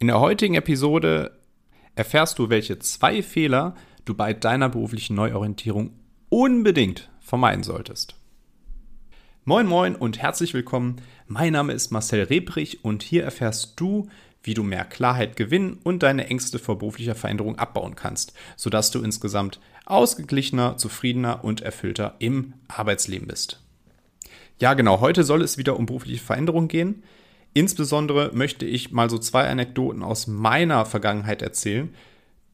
In der heutigen Episode erfährst du, welche zwei Fehler du bei deiner beruflichen Neuorientierung unbedingt vermeiden solltest. Moin moin und herzlich willkommen. Mein Name ist Marcel Rebrich und hier erfährst du, wie du mehr Klarheit gewinnen und deine Ängste vor beruflicher Veränderung abbauen kannst, sodass du insgesamt ausgeglichener, zufriedener und erfüllter im Arbeitsleben bist. Ja, genau, heute soll es wieder um berufliche Veränderung gehen. Insbesondere möchte ich mal so zwei Anekdoten aus meiner Vergangenheit erzählen,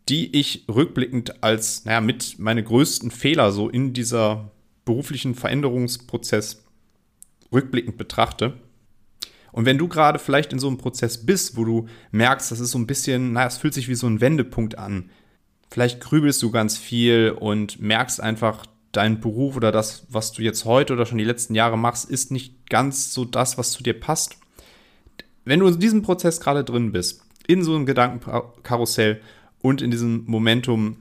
die ich rückblickend als, naja, mit meine größten Fehler so in dieser beruflichen Veränderungsprozess rückblickend betrachte. Und wenn du gerade vielleicht in so einem Prozess bist, wo du merkst, das ist so ein bisschen, naja, es fühlt sich wie so ein Wendepunkt an. Vielleicht grübelst du ganz viel und merkst einfach, dein Beruf oder das, was du jetzt heute oder schon die letzten Jahre machst, ist nicht ganz so das, was zu dir passt wenn du in diesem Prozess gerade drin bist, in so einem Gedankenkarussell und in diesem Momentum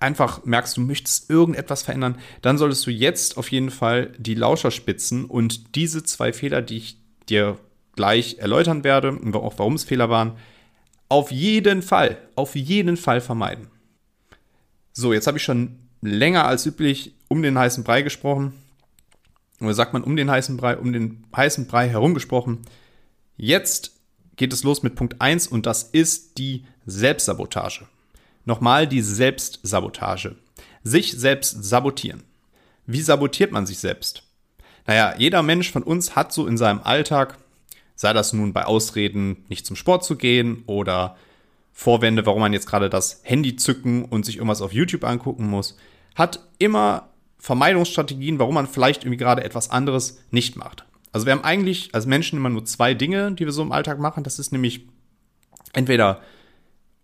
einfach merkst, du möchtest irgendetwas verändern, dann solltest du jetzt auf jeden Fall die Lauscher spitzen und diese zwei Fehler, die ich dir gleich erläutern werde und auch warum es Fehler waren, auf jeden Fall, auf jeden Fall vermeiden. So, jetzt habe ich schon länger als üblich um den heißen Brei gesprochen. Oder sagt man um den heißen Brei, um den heißen Brei herumgesprochen. Jetzt geht es los mit Punkt 1 und das ist die Selbstsabotage. Nochmal die Selbstsabotage. Sich selbst sabotieren. Wie sabotiert man sich selbst? Naja, jeder Mensch von uns hat so in seinem Alltag, sei das nun bei Ausreden, nicht zum Sport zu gehen oder Vorwände, warum man jetzt gerade das Handy zücken und sich irgendwas auf YouTube angucken muss, hat immer Vermeidungsstrategien, warum man vielleicht irgendwie gerade etwas anderes nicht macht. Also wir haben eigentlich als Menschen immer nur zwei Dinge, die wir so im Alltag machen. Das ist nämlich entweder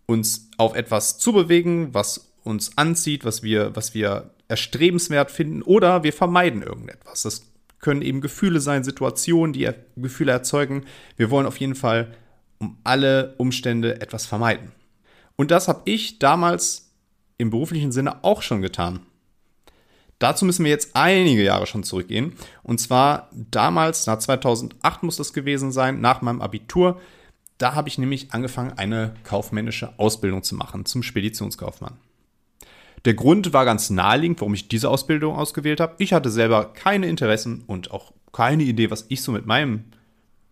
uns auf etwas zu bewegen, was uns anzieht, was wir, was wir erstrebenswert finden, oder wir vermeiden irgendetwas. Das können eben Gefühle sein, Situationen, die Gefühle erzeugen. Wir wollen auf jeden Fall um alle Umstände etwas vermeiden. Und das habe ich damals im beruflichen Sinne auch schon getan. Dazu müssen wir jetzt einige Jahre schon zurückgehen. Und zwar damals, nach 2008 muss das gewesen sein, nach meinem Abitur. Da habe ich nämlich angefangen, eine kaufmännische Ausbildung zu machen zum Speditionskaufmann. Der Grund war ganz naheliegend, warum ich diese Ausbildung ausgewählt habe. Ich hatte selber keine Interessen und auch keine Idee, was ich so mit meinem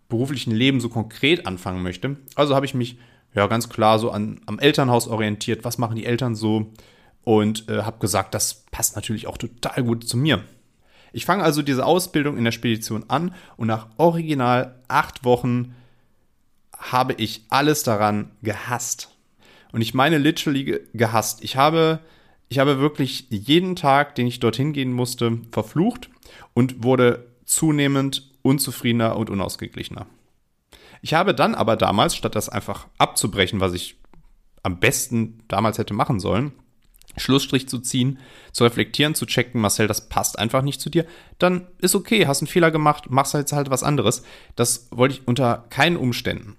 beruflichen Leben so konkret anfangen möchte. Also habe ich mich ja ganz klar so an, am Elternhaus orientiert. Was machen die Eltern so? Und äh, habe gesagt, das passt natürlich auch total gut zu mir. Ich fange also diese Ausbildung in der Spedition an und nach original acht Wochen habe ich alles daran gehasst. Und ich meine literally gehasst. Ich habe, ich habe wirklich jeden Tag, den ich dorthin gehen musste, verflucht und wurde zunehmend unzufriedener und unausgeglichener. Ich habe dann aber damals, statt das einfach abzubrechen, was ich am besten damals hätte machen sollen, Schlussstrich zu ziehen, zu reflektieren, zu checken, Marcel, das passt einfach nicht zu dir, dann ist okay, hast einen Fehler gemacht, machst jetzt halt was anderes. Das wollte ich unter keinen Umständen.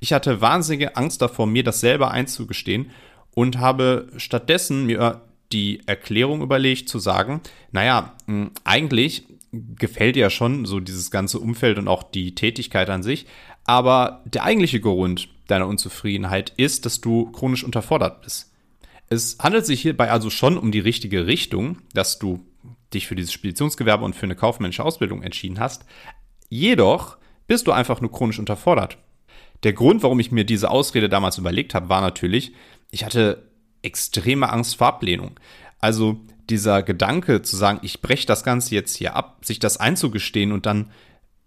Ich hatte wahnsinnige Angst davor, mir das selber einzugestehen und habe stattdessen mir die Erklärung überlegt, zu sagen, naja, hm, eigentlich gefällt dir ja schon so dieses ganze Umfeld und auch die Tätigkeit an sich, aber der eigentliche Grund deiner Unzufriedenheit ist, dass du chronisch unterfordert bist. Es handelt sich hierbei also schon um die richtige Richtung, dass du dich für dieses Speditionsgewerbe und für eine kaufmännische Ausbildung entschieden hast. Jedoch bist du einfach nur chronisch unterfordert. Der Grund, warum ich mir diese Ausrede damals überlegt habe, war natürlich, ich hatte extreme Angst vor Ablehnung. Also dieser Gedanke zu sagen, ich breche das Ganze jetzt hier ab, sich das einzugestehen und dann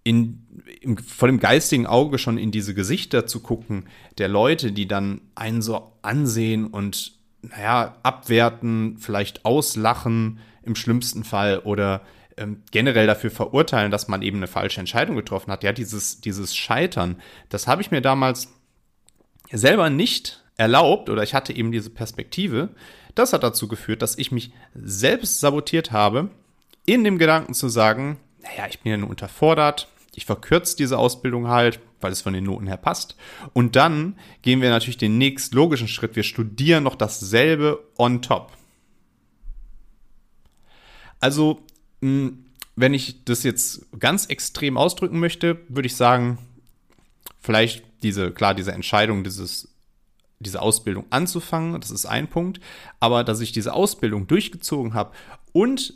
in, im, vor dem geistigen Auge schon in diese Gesichter zu gucken, der Leute, die dann einen so ansehen und naja, abwerten, vielleicht auslachen im schlimmsten Fall oder ähm, generell dafür verurteilen, dass man eben eine falsche Entscheidung getroffen hat. Ja, dieses, dieses Scheitern, das habe ich mir damals selber nicht erlaubt oder ich hatte eben diese Perspektive. Das hat dazu geführt, dass ich mich selbst sabotiert habe, in dem Gedanken zu sagen, naja, ich bin ja nur unterfordert, ich verkürze diese Ausbildung halt, weil es von den Noten her passt. Und dann gehen wir natürlich den nächst logischen Schritt. Wir studieren noch dasselbe on top. Also, hm, wenn ich das jetzt ganz extrem ausdrücken möchte, würde ich sagen, vielleicht diese, klar, diese Entscheidung, dieses, diese Ausbildung anzufangen, das ist ein Punkt, aber dass ich diese Ausbildung durchgezogen habe und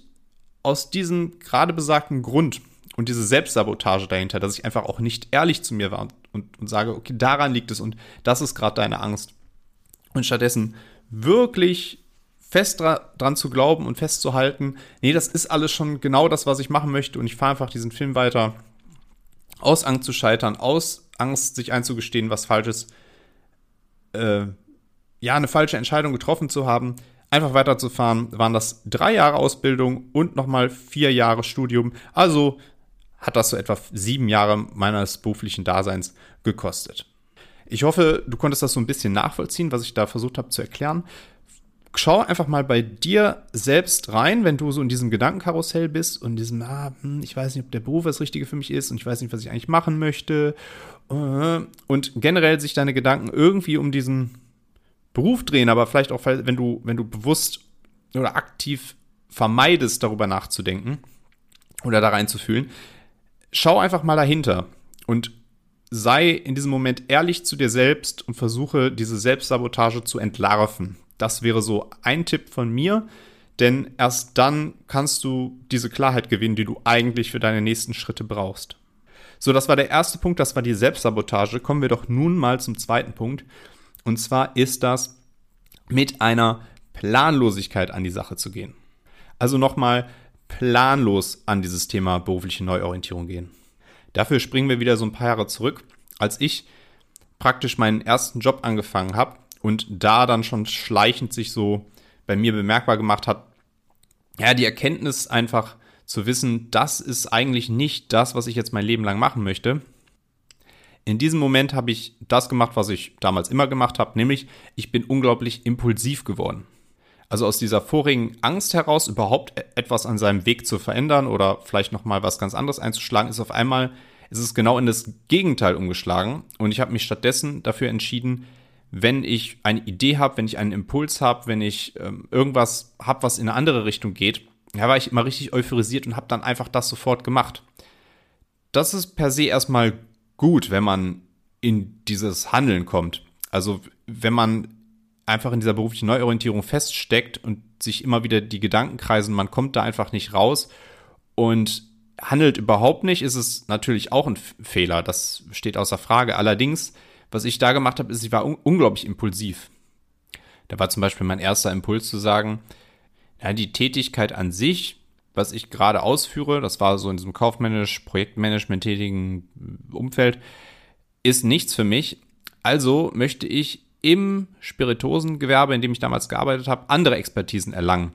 aus diesem gerade besagten Grund und diese Selbstsabotage dahinter, dass ich einfach auch nicht ehrlich zu mir war und, und sage, okay, daran liegt es und das ist gerade deine Angst. Und stattdessen wirklich fest dra dran zu glauben und festzuhalten, nee, das ist alles schon genau das, was ich machen möchte und ich fahre einfach diesen Film weiter aus Angst zu scheitern, aus Angst, sich einzugestehen, was falsches, äh, ja, eine falsche Entscheidung getroffen zu haben, einfach weiterzufahren, waren das drei Jahre Ausbildung und nochmal vier Jahre Studium. Also hat das so etwa sieben Jahre meines beruflichen Daseins gekostet. Ich hoffe, du konntest das so ein bisschen nachvollziehen, was ich da versucht habe zu erklären schau einfach mal bei dir selbst rein, wenn du so in diesem Gedankenkarussell bist und diesem, ah, hm, ich weiß nicht, ob der Beruf das Richtige für mich ist und ich weiß nicht, was ich eigentlich machen möchte. Äh, und generell sich deine Gedanken irgendwie um diesen Beruf drehen, aber vielleicht auch, wenn du, wenn du bewusst oder aktiv vermeidest, darüber nachzudenken oder da reinzufühlen, schau einfach mal dahinter und sei in diesem Moment ehrlich zu dir selbst und versuche diese Selbstsabotage zu entlarven. Das wäre so ein Tipp von mir, denn erst dann kannst du diese Klarheit gewinnen, die du eigentlich für deine nächsten Schritte brauchst. So, das war der erste Punkt, das war die Selbstsabotage. Kommen wir doch nun mal zum zweiten Punkt. Und zwar ist das mit einer Planlosigkeit an die Sache zu gehen. Also nochmal planlos an dieses Thema berufliche Neuorientierung gehen. Dafür springen wir wieder so ein paar Jahre zurück, als ich praktisch meinen ersten Job angefangen habe und da dann schon schleichend sich so bei mir bemerkbar gemacht hat, ja, die Erkenntnis einfach zu wissen, das ist eigentlich nicht das, was ich jetzt mein Leben lang machen möchte. In diesem Moment habe ich das gemacht, was ich damals immer gemacht habe, nämlich ich bin unglaublich impulsiv geworden. Also aus dieser vorigen Angst heraus, überhaupt e-, etwas an seinem Weg zu verändern oder vielleicht nochmal was ganz anderes einzuschlagen, ist auf einmal, ist es genau in das Gegenteil umgeschlagen. Und ich habe mich stattdessen dafür entschieden, wenn ich eine Idee habe, wenn ich einen Impuls habe, wenn ich ähm, irgendwas habe, was in eine andere Richtung geht, da war ich immer richtig euphorisiert und habe dann einfach das sofort gemacht. Das ist per se erstmal gut, wenn man in dieses Handeln kommt. Also wenn man einfach in dieser beruflichen Neuorientierung feststeckt und sich immer wieder die Gedanken kreisen, man kommt da einfach nicht raus und handelt überhaupt nicht, ist es natürlich auch ein Fehler. Das steht außer Frage. Allerdings was ich da gemacht habe, ist, ich war un unglaublich impulsiv. Da war zum Beispiel mein erster Impuls zu sagen, ja, die Tätigkeit an sich, was ich gerade ausführe, das war so in diesem kaufmännisch, Projektmanagement tätigen Umfeld, ist nichts für mich. Also möchte ich im Spirituosengewerbe, in dem ich damals gearbeitet habe, andere Expertisen erlangen.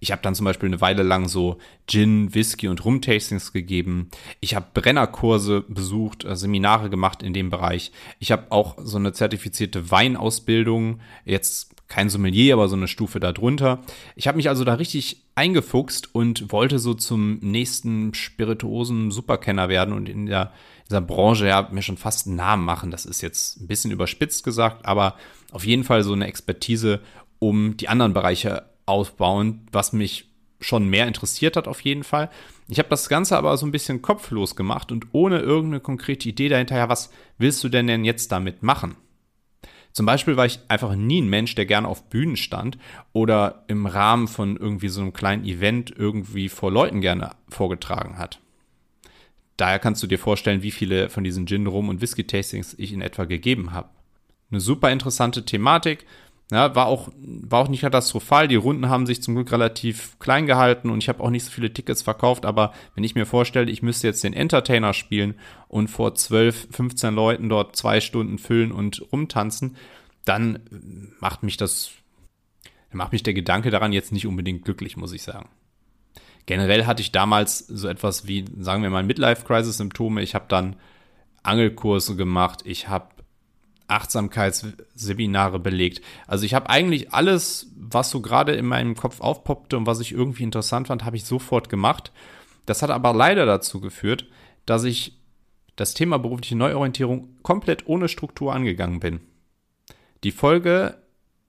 Ich habe dann zum Beispiel eine Weile lang so Gin, Whisky und Rum-Tastings gegeben. Ich habe Brennerkurse besucht, äh, Seminare gemacht in dem Bereich. Ich habe auch so eine zertifizierte Weinausbildung, jetzt kein Sommelier, aber so eine Stufe darunter. Ich habe mich also da richtig eingefuchst und wollte so zum nächsten spirituosen Superkenner werden und in der dieser Branche ja mir schon fast einen Namen machen. Das ist jetzt ein bisschen überspitzt gesagt, aber auf jeden Fall so eine Expertise, um die anderen Bereiche aufbauen, was mich schon mehr interessiert hat auf jeden Fall. Ich habe das Ganze aber so ein bisschen kopflos gemacht und ohne irgendeine konkrete Idee dahinter, ja, was willst du denn denn jetzt damit machen? Zum Beispiel war ich einfach nie ein Mensch, der gerne auf Bühnen stand oder im Rahmen von irgendwie so einem kleinen Event irgendwie vor Leuten gerne vorgetragen hat. Daher kannst du dir vorstellen, wie viele von diesen Gin, Rum und Whisky-Tastings ich in etwa gegeben habe. Eine super interessante Thematik, ja, war auch, war auch nicht katastrophal. Die Runden haben sich zum Glück relativ klein gehalten und ich habe auch nicht so viele Tickets verkauft. Aber wenn ich mir vorstelle, ich müsste jetzt den Entertainer spielen und vor 12, 15 Leuten dort zwei Stunden füllen und rumtanzen, dann macht mich das, macht mich der Gedanke daran jetzt nicht unbedingt glücklich, muss ich sagen. Generell hatte ich damals so etwas wie, sagen wir mal, Midlife-Crisis-Symptome. Ich habe dann Angelkurse gemacht, ich habe Achtsamkeitsseminare belegt. Also ich habe eigentlich alles, was so gerade in meinem Kopf aufpoppte und was ich irgendwie interessant fand, habe ich sofort gemacht. Das hat aber leider dazu geführt, dass ich das Thema berufliche Neuorientierung komplett ohne Struktur angegangen bin. Die Folge,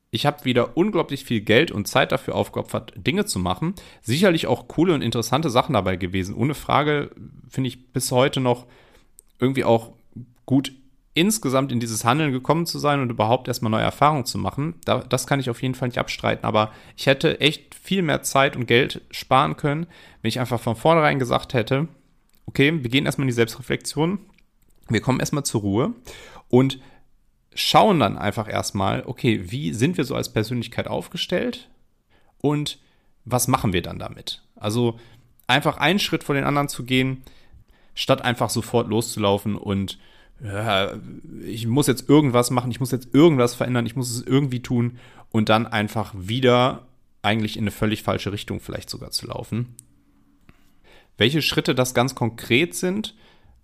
ich habe wieder unglaublich viel Geld und Zeit dafür aufgeopfert, Dinge zu machen. Sicherlich auch coole und interessante Sachen dabei gewesen. Ohne Frage finde ich bis heute noch irgendwie auch gut insgesamt in dieses Handeln gekommen zu sein und überhaupt erstmal neue Erfahrungen zu machen, da, das kann ich auf jeden Fall nicht abstreiten. Aber ich hätte echt viel mehr Zeit und Geld sparen können, wenn ich einfach von vornherein gesagt hätte, okay, wir gehen erstmal in die Selbstreflexion, wir kommen erstmal zur Ruhe und schauen dann einfach erstmal, okay, wie sind wir so als Persönlichkeit aufgestellt und was machen wir dann damit? Also einfach einen Schritt vor den anderen zu gehen, statt einfach sofort loszulaufen und ja, ich muss jetzt irgendwas machen, ich muss jetzt irgendwas verändern, ich muss es irgendwie tun und dann einfach wieder eigentlich in eine völlig falsche Richtung vielleicht sogar zu laufen. Welche Schritte das ganz konkret sind,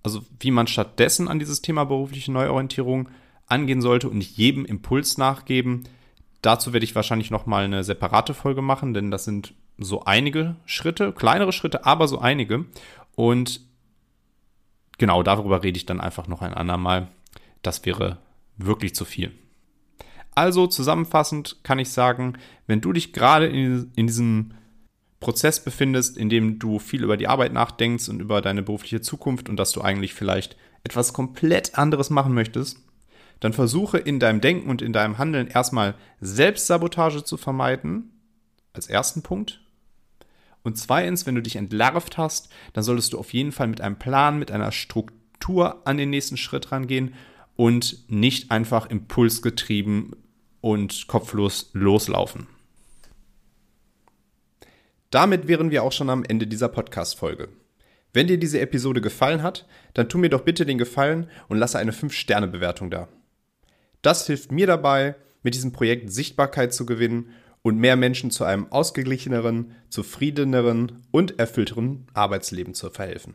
also wie man stattdessen an dieses Thema berufliche Neuorientierung angehen sollte und nicht jedem Impuls nachgeben, dazu werde ich wahrscheinlich noch mal eine separate Folge machen, denn das sind so einige Schritte, kleinere Schritte, aber so einige und genau darüber rede ich dann einfach noch ein andermal. Das wäre wirklich zu viel. Also zusammenfassend kann ich sagen, wenn du dich gerade in, in diesem Prozess befindest, in dem du viel über die Arbeit nachdenkst und über deine berufliche Zukunft und dass du eigentlich vielleicht etwas komplett anderes machen möchtest, dann versuche in deinem Denken und in deinem Handeln erstmal Selbstsabotage zu vermeiden, als ersten Punkt. Und zweitens, wenn du dich entlarvt hast, dann solltest du auf jeden Fall mit einem Plan, mit einer Struktur an den nächsten Schritt rangehen und nicht einfach impulsgetrieben und kopflos loslaufen. Damit wären wir auch schon am Ende dieser Podcast-Folge. Wenn dir diese Episode gefallen hat, dann tu mir doch bitte den Gefallen und lasse eine 5-Sterne-Bewertung da. Das hilft mir dabei, mit diesem Projekt Sichtbarkeit zu gewinnen und mehr Menschen zu einem ausgeglicheneren, zufriedeneren und erfüllteren Arbeitsleben zu verhelfen.